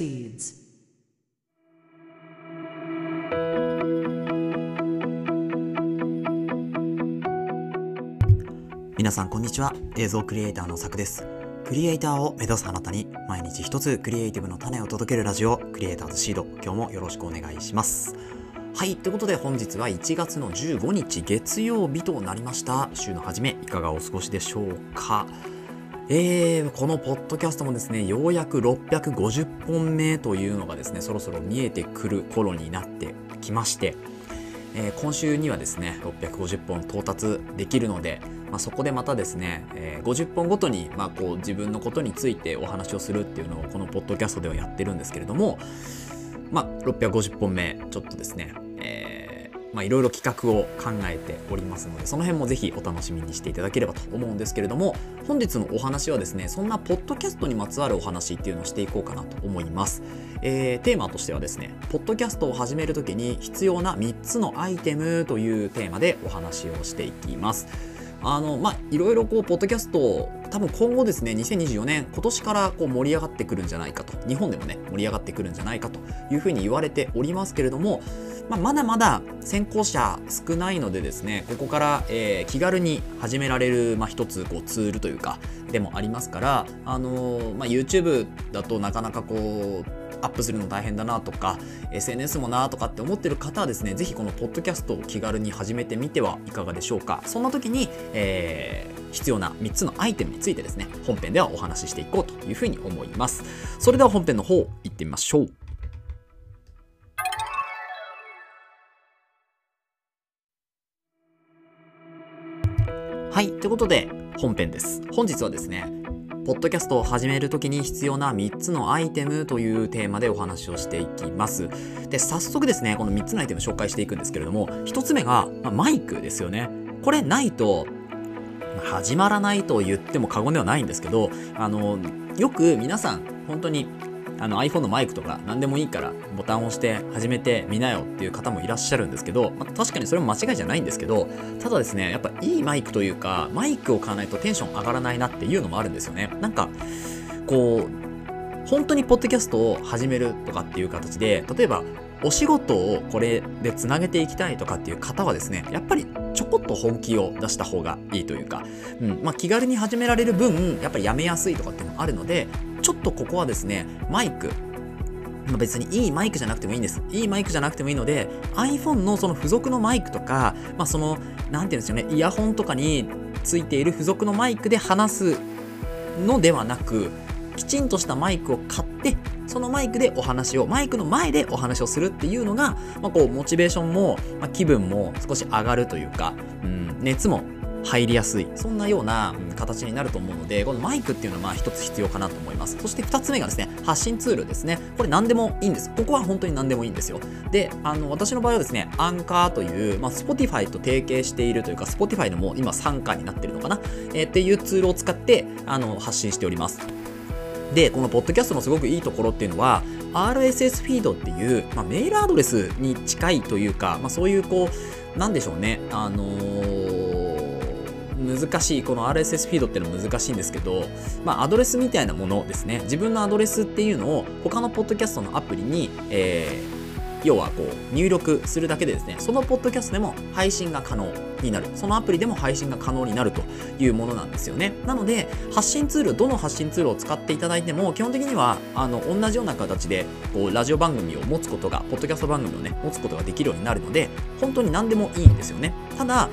proceeds. 皆さんこんにちは映像クリエイターのさくです。クリエイターを目指すあなたに毎日一つクリエイティブの種を届けるラジオクリエイターズシード。今日もよろしくお願いします。はい。ということで本日は1月の15日月曜日となりました。週の初めいかがお過ごしでしょうか？えー、このポッドキャストもですね、ようやく650本目というのがですね、そろそろ見えてくる頃になってきまして、えー、今週にはですね、650本到達できるので、まあ、そこでまたですね、えー、50本ごとに、まあ、こう自分のことについてお話をするっていうのをこのポッドキャストではやってるんですけれども、まあ、650本目、ちょっとですね、まあ、いろいろ企画を考えておりますので、その辺もぜひお楽しみにしていただければと思うんですけれども、本日のお話はですね、そんなポッドキャストにまつわるお話っていうのをしていこうかなと思います。えー、テーマとしてはですね、ポッドキャストを始めるときに必要な3つのアイテムというテーマでお話をしていきます。あの、まあ、いろいろこう、ポッドキャスト、多分今後ですね、2024年、今年からこう盛り上がってくるんじゃないかと、日本でもね、盛り上がってくるんじゃないかというふうに言われておりますけれども、まあ、まだまだ先行者少ないのでですね、ここから、えー、気軽に始められる、まあ、一つこうツールというか、でもありますから、あのー、まあ、YouTube だとなかなかこう、アップするの大変だなとか SNS もなとかって思ってる方はですねぜひこのポッドキャストを気軽に始めてみてはいかがでしょうか。そんな時に、えー、必要な3つのアイテムについてですね本編ではお話ししていこうというふうに思いますそれでは本編の方行ってみましょうはい、ということで本編です。本日はですね、ポッドキャストを始めるときに必要な3つのアイテムというテーマでお話をしていきます。で、早速ですね、この3つのアイテム紹介していくんですけれども、1つ目が、まあ、マイクですよね。これないと、始まらないと言っても過言ではないんですけど、あの、よく皆さん、本当にあの iPhone のマイクとか何でもいいからボタンを押して始めてみなよっていう方もいらっしゃるんですけど、まあ、確かにそれも間違いじゃないんですけどただですねやっぱいいマイクというかマイクを買わないとテンション上がらないなっていうのもあるんですよね。なんかこう本当にポッドキャストを始めるとかっていう形で例えばお仕事をこれでつなげていきたいとかっていう方はですねやっぱりちょこっと本気を出した方がいいというか、うんまあ、気軽に始められる分やっぱりやめやすいとかっていうのもあるのでちょっとここはですね、マイク、ま、別にいいマイクじゃなくてもいいんです。いいマイクじゃなくてもいいので、iPhone のその付属のマイクとか、まあ、その、なんていうんですよね、イヤホンとかについている付属のマイクで話すのではなく、きちんとしたマイクを買って、そのマイクでお話を、マイクの前でお話をするっていうのが、まあ、こう、モチベーションも、まあ、気分も少し上がるというか、うん、熱も入りやすい。そんなような形になると思うのでこのマイクっていうのはまあ一つ必要かなと思います。そして2つ目がですね発信ツールですね。これ何でもいいんです。ここは本当に何でもいいんですよ。であの私の場合はですねアンカーという、まあ、Spotify と提携しているというか Spotify のも今参加になってるのかな、えー、っていうツールを使ってあの発信しております。でこのポッドキャストのすごくいいところっていうのは RSS フィードっていう、まあ、メールアドレスに近いというか、まあ、そういうこうなんでしょうねあのー難しい、この RSS フィードっていうのは難しいんですけど、まあ、アドレスみたいなものですね。自分のアドレスっていうのを他のポッドキャストのアプリに、えー、要はこう入力するだけでですね、そのポッドキャストでも配信が可能になる。そのアプリでも配信が可能になるというものなんですよね。なので、発信ツール、どの発信ツールを使っていただいても、基本的には、あの、同じような形で、こう、ラジオ番組を持つことが、ポッドキャスト番組をね、持つことができるようになるので、本当に何でもいいんですよね。ただ、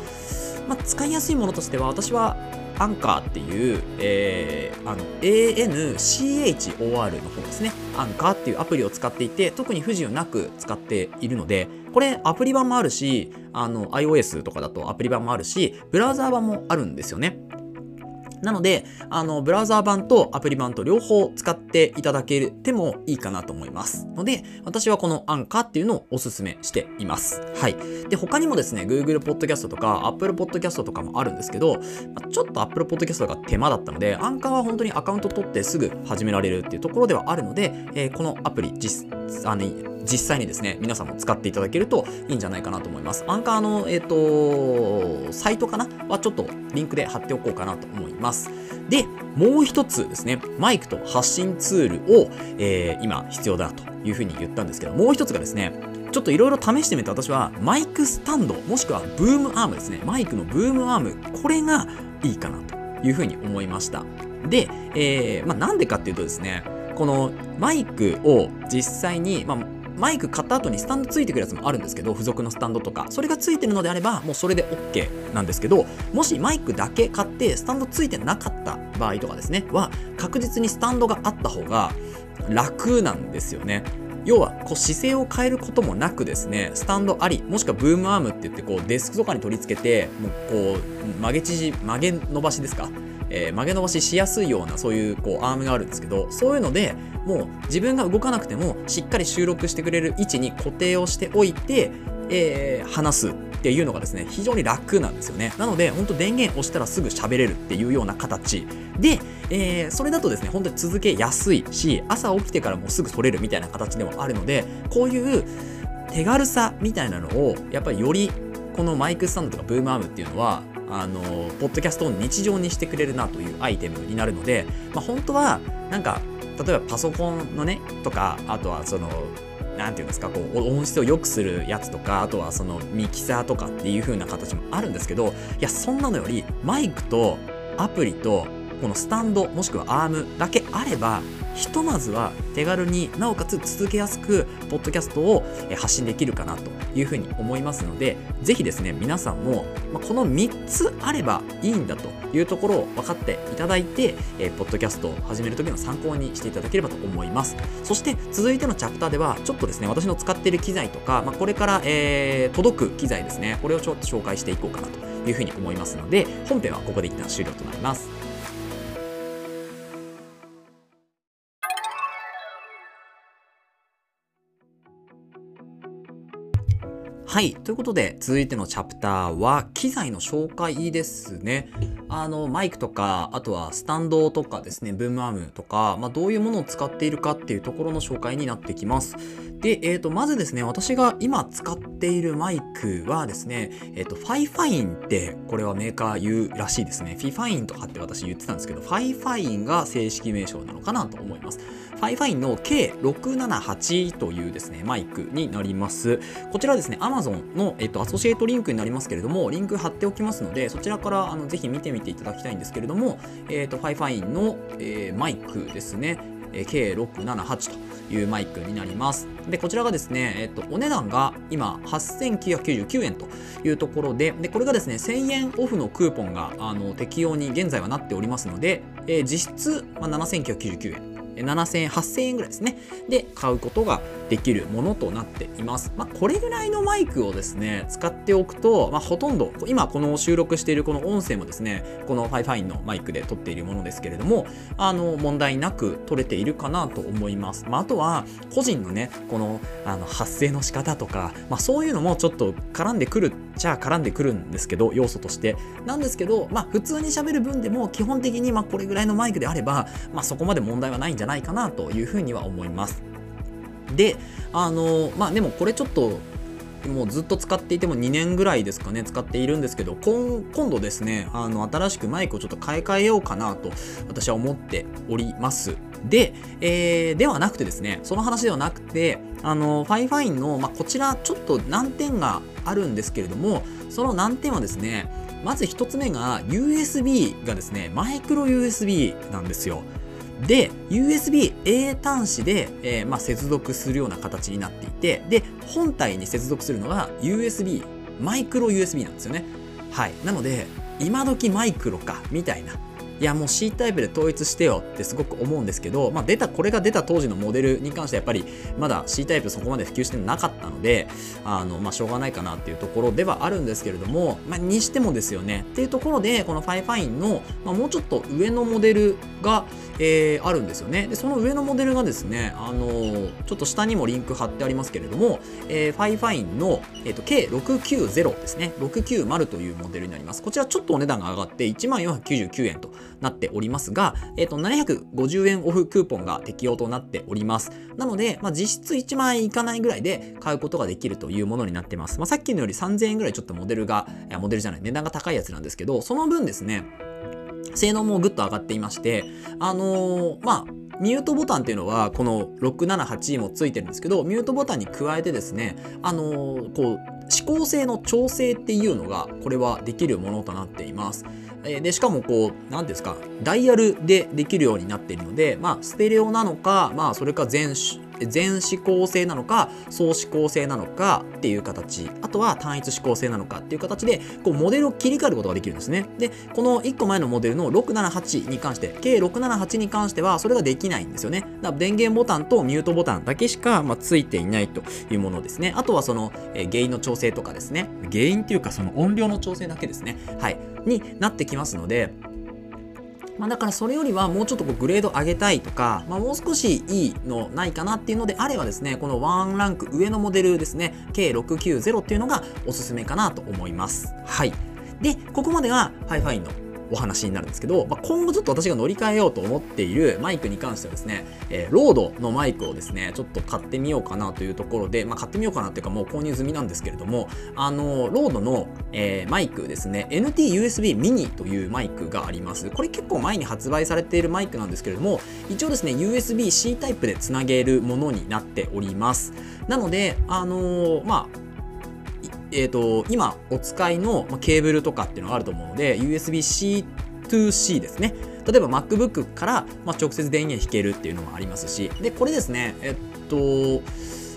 まあ、使いやすいものとしては私はアンカーっていう、えー、あの ANCHOR の方ですね。アンカーっていうアプリを使っていて、特に不自由なく使っているので、これアプリ版もあるし、あの iOS とかだとアプリ版もあるし、ブラウザー版もあるんですよね。なので、あの、ブラウザー版とアプリ版と両方使っていただけてもいいかなと思います。ので、私はこのアンカーっていうのをお勧めしています。はい。で、他にもですね、Google Podcast とか Apple Podcast とかもあるんですけど、ちょっと Apple Podcast が手間だったので、アンカーは本当にアカウント取ってすぐ始められるっていうところではあるので、えー、このアプリ実、あの、実際にですね、皆さんも使っていただけるといいんじゃないかなと思います。アンカーの、えっ、ー、と、サイトかな？はちょっとリンクで貼っておこうかなと思います。で、もう一つですね、マイクと発信ツールを、えー、今必要だというふうに言ったんですけど、もう一つがですね、ちょっといろいろ試してみて私はマイクスタンドもしくはブームアームですねマイクのブームアームこれがいいかなというふうに思いましたで、えー、まあ、なんでかっていうとですねこのマイクを実際に、まあ、マイク買った後にスタンドついてくるやつもあるんですけど付属のスタンドとか。それがついてるのであればもうそれで OK なんですけどもしマイクだけ買ってスタンドついてなかった場合とかですねは確実にスタンドがあった方が楽なんですよね。要はこう姿勢を変えることもなくですねスタンドありもしくはブームアームって言ってこうデスクとかに取り付けてもうこう曲げ縮曲げ伸ばしですか？えー、曲げ伸ばししやすいようなそういうこうアームがあるんですけどそういうのでもう自分が動かなくてもしっかり収録してくれる位置に固定をしておいて、えー、話すっていうのがですね非常に楽なんですよねなので本当電源押したらすぐ喋れるっていうような形で、えー、それだとですね本当に続けやすいし朝起きてからもうすぐ取れるみたいな形でもあるのでこういう手軽さみたいなのをやっぱりよりこのマイクスタンドとかブームアームっていうのはあのポッドキャストを日常にしてくれるなというアイテムになるので、まあ、本当はなんか例えばパソコンのねとかあとはその何て言うんですかこう音質を良くするやつとかあとはそのミキサーとかっていう風な形もあるんですけどいやそんなのよりマイクとアプリとこのスタンドもしくはアームだけあればひとまずは手軽になおかつ続けやすくポッドキャストを発信できるかなというふうに思いますのでぜひですね皆さんもこの3つあればいいんだというところを分かっていただいてポッドキャストを始める時の参考にしていただければと思います。そして続いてのチャプターではちょっとですね私の使っている機材とか、まあ、これから、えー、届く機材ですねこれをちょっと紹介していこうかなというふうに思いますので本編はここで一旦終了となります。はい。ということで、続いてのチャプターは、機材の紹介ですね。あの、マイクとか、あとはスタンドとかですね、ブームアームとか、まあ、どういうものを使っているかっていうところの紹介になってきます。で、えっ、ー、と、まずですね、私が今使っているマイクはですね、えっ、ー、と、 FIFINE って、これはメーカー言うらしいですね。フィファインとかって私言ってたんですけど、 FIFINE が正式名称なのかなと思います。 FIFINE の K678 というですね、マイクになります。こちらですね、Amazon の、えっと、アソシエイトリンクになりますけれども、リンク貼っておきますので、そちらからあのぜひ見てみていただきたいんですけれども、えっと、 FIFINE の、えー、マイクですね、K678 というマイクになります。で、こちらがですね、えっと、お値段が今8999円というところで、で、これがですね、1000円オフのクーポンがあの適用に現在はなっておりますので、えー、実質、まあ、7999円7000円、8000円ぐらいですね。で、買うことができるものとなっています。まあ、これぐらいのマイクをですね、使っておくと、まあ、ほとんど、今この収録しているこの音声もですね、この FIFINE のマイクで撮っているものですけれども、あの、問題なく撮れているかなと思います。まあ、あとは、個人のね、この、あの、発声の仕方とか、まあ、そういうのもちょっと絡んでくるっちゃ絡んでくるんですけど、要素として。なんですけど、まあ、普通に喋る分でも、基本的に、まあ、これぐらいのマイクであれば、まあ、そこまで問題はないんじゃないかなというふうには思います。で、あの、まあでもこれちょっともうずっと使っていても2年ぐらいですかね使っているんですけど今度ですねあの新しくマイクをちょっと買い替えようかなと私は思っております。で、えー、ではなくてですねその話ではなくてあの FIFINE の、まあ、こちらちょっと難点があるんですけれどもその難点はですねまず1つ目が USB がですねマイクロ USB なんですよ。で、USB-A 端子で、えー、まあ、接続するような形になっていて、で、本体に接続するのが USB、マイクロ USB なんですよね。はい。なので、今時マイクロか、みたいな。いやもう C タイプで統一してよってすごく思うんですけど、まあ、出たこれが出た当時のモデルに関してはやっぱりまだ C タイプそこまで普及してなかったのであの、まあ、しょうがないかなっていうところではあるんですけれども、まあ、にしてもですよね。っていうところでこの FIFINE の、まあ、もうちょっと上のモデルが、えー、あるんですよね。でその上のモデルがですねあのちょっと下にもリンク貼ってありますけれども、えー、 FIFINE の、えーと、K690 ですね。690というモデルになります。こちらちょっとお値段が上がって1499円となっておりますが、えっ、と、750円オフクーポンが適用となっております。なので、まあ、実質1万円いかないぐらいで買うことができるというものになってます。まあ、さっきのより3000円ぐらいちょっとモデルが、モデルじゃない、値段が高いやつなんですけど、その分ですね、性能もぐっと上がっていまして、あのー、まあ、ミュートボタンっていうのはこの678もついてるんですけどミュートボタンに加えてですねあのー、こう指向性の調整っていうのがこれはできるものとなっています。でしかもこう何ですかダイヤルでできるようになっているのでまあステレオなのかまあそれか全全指向性なのか総指向性なのかっていう形。あとは単一指向性なのかっていう形でこうモデルを切り替えることができるんですね。でこの1個前のモデルの678に関して計678に関してはそれができないんですよね。だから電源ボタンとミュートボタンだけしか、まあ、ついていないというものですね。あとはその、えー、原因の調整とかですね。原因っていうかその音量の調整だけですね。はい。になってきますのでまあ、だからそれよりはもうちょっとこうグレード上げたいとか、まあ、もう少しいいのないかなっていうのであればですね、このワンランク上のモデルですね、K690 っていうのがおすすめかなと思います。はい。で、ここまでが Hi-Fi のお話になるんですけど、まあ、今後ちょっと私が乗り換えようと思っているマイクに関してはですね、えー、ロードのマイクをですね、ちょっと買ってみようかなというところで、まあ、買ってみようかなっていうかもう購入済みなんですけれども、あの、ロードの、えー、マイクですね、NT-USB mini というマイクがあります。これ結構前に発売されているマイクなんですけれども、一応ですね、USB-C タイプでつなげるものになっております。なので、あの、まあ、えーと、今お使いのケーブルとかっていうのがあると思うので USB-C to C ですね。例えば MacBook から、ま直接電源引けるっていうのもありますし。でこれですねえっと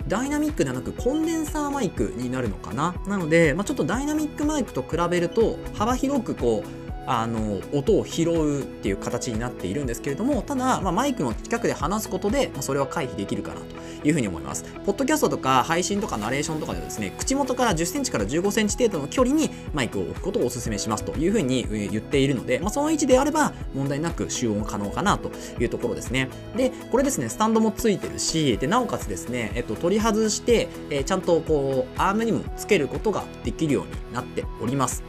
ダイナミックではなくコンデンサーマイクになるのかな。なので、まあ、ちょっとダイナミックマイクと比べると幅広くこうあの音を拾うっていう形になっているんですけれどもただ、まあ、マイクの近くで話すことで、まあ、それは回避できるかなというふうに思います。ポッドキャストとか配信とかナレーションとかでですね口元から1 0センチから1 5センチ程度の距離にマイクを置くことをお勧めしますというふうに言っているので、まあ、その位置であれば問題なく集音可能かなというところですね。でこれですねスタンドもついてるしでなおかつですね、えっと、取り外して、えー、ちゃんとこうアームにもつけることができるようになっております。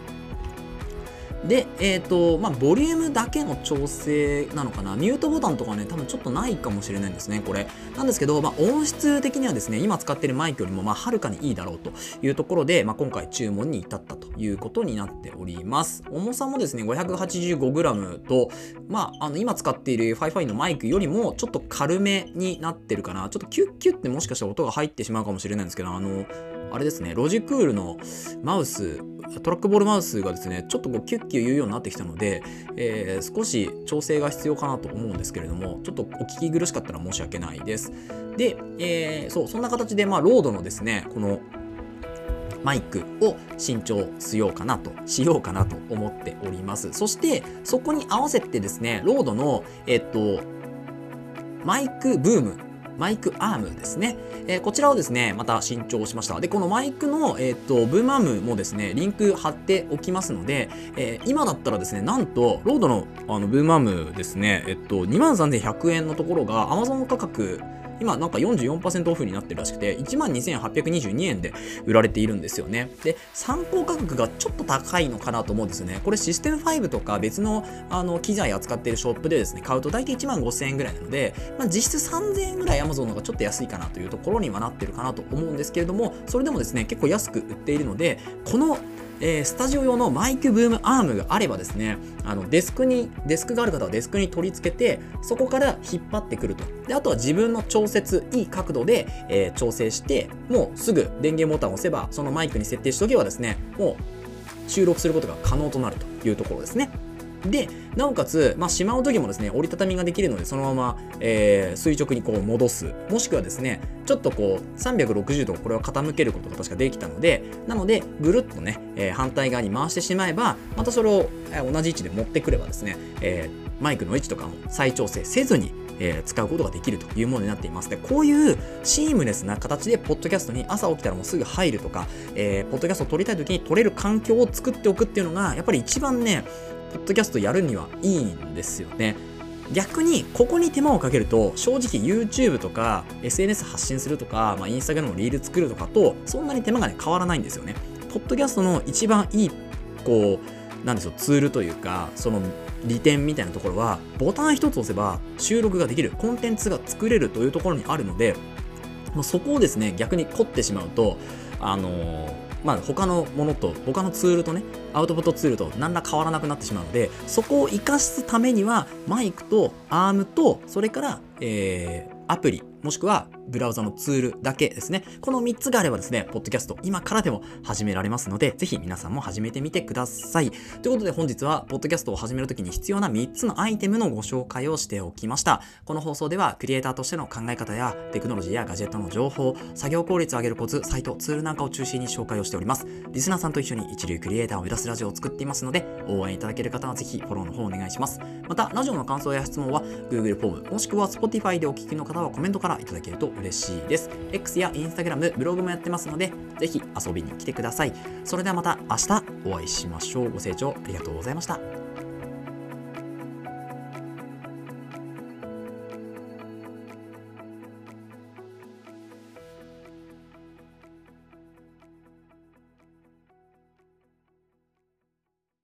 で、えっ、ー、と、まあ、ボリュームだけの調整なのかな？ミュートボタンとかね、多分ちょっとないかもしれないんですね、これ。なんですけど、まあ、音質的にはですね、今使ってるマイクよりも、まあ、はるかにいいだろうというところで、まあ、今回注文に至ったということになっております。重さもですね、585g と、まあ、あの、今使っている Fi-Fi のマイクよりも、ちょっと軽めになってるかな。ちょっとキュッキュッってもしかしたら音が入ってしまうかもしれないんですけど、あの、あれですね、ロジクールのマウス、トラックボールマウスがですね、ちょっとこうキュッキュ言うようになってきたので、えー、少し調整が必要かなと思うんですけれども、ちょっとお聞き苦しかったら申し訳ないです。で、えー、そう、そんな形で、まあ、ロードのですね、このマイクを新調しようかなと、しようかなと思っております。そして、そこに合わせてですね、ロードの、えっと、マイクブームマイクアームですね。えー、こちらをですね、また新調しました。で、このマイクの、えっ、ー、と、ブームアームもですね、リンク貼っておきますので、えー、今だったらですね、なんと、ロードのあのブームアームですね、えっと、23,100円のところが Amazon 価格今なんか44%オフになってるらしくて、12,822円で売られているんですよね。で、参考価格がちょっと高いのかなと思うんですよね。これシステム5とか別のあの機材扱っているショップでですね、買うと大体1万5000円ぐらいなので、まあ、実質3000円ぐらい Amazon の方がちょっと安いかなというところにはなってるかなと思うんですけれども、それでもですね、結構安く売っているので、このえー、スタジオ用のマイクブームアームがあればですね、あのデスクに、デスクがある方はデスクに取り付けて、そこから引っ張ってくると。で、あとは自分の調節、いい角度で、えー、調整して、もうすぐ電源ボタンを押せば、そのマイクに設定しておけばですね、もう収録することが可能となるというところですね。で、なおかつ、まあ、しまう時もですね、折りたたみができるので、そのまま、えー、垂直にこう戻す。もしくはですね、ちょっとこう、360度これを傾けることが確かできたので、なので、ぐるっとね、えー、反対側に回してしまえば、またそれを同じ位置で持ってくればですね、えー、マイクの位置とかも再調整せずに、え、使うことができるというものになっています。で、こういうシームレスな形で、ポッドキャストに朝起きたらもうすぐ入るとか、えー、ポッドキャストを撮りたい時に撮れる環境を作っておくっていうのが、やっぱり一番ね、ポッドキャストやるにはいいんですよね。逆にここに手間をかけると正直 YouTube とか SNS 発信するとか、まあ、Instagram のリール作るとかとそんなに手間がね変わらないんですよね。ポッドキャストの一番いいこうなんでしょうツールというかその利点みたいなところはボタン一つ押せば収録ができるコンテンツが作れるというところにあるのでもうそこをですね逆に凝ってしまうとあのーまあ、他のものと他のツールとねアウトプットツールと何ら変わらなくなってしまうのでそこを活かすためにはマイクとアームとそれから、えー、アプリもしくはブラウザのツールだけですね。この3つがあればですね、ポッドキャスト今からでも始められますので、ぜひ皆さんも始めてみてください。ということで本日は、ポッドキャストを始めるときに必要な3つのアイテムのご紹介をしておきました。この放送では、クリエイターとしての考え方や、テクノロジーやガジェットの情報、作業効率を上げるコツ、サイト、ツールなんかを中心に紹介をしております。リスナーさんと一緒に一流クリエイターを目指すラジオを作っていますので、応援いただける方はぜひフォローの方をお願いします。また、ラジオの感想や質問は、Google フォーム、もしくは Spotify でお聞きの方はコメントからからいただけると嬉しいです。X や Instagram、ブログもやってますので、ぜひ遊びに来てください。それではまた明日お会いしましょう。ご清聴ありがとうございました。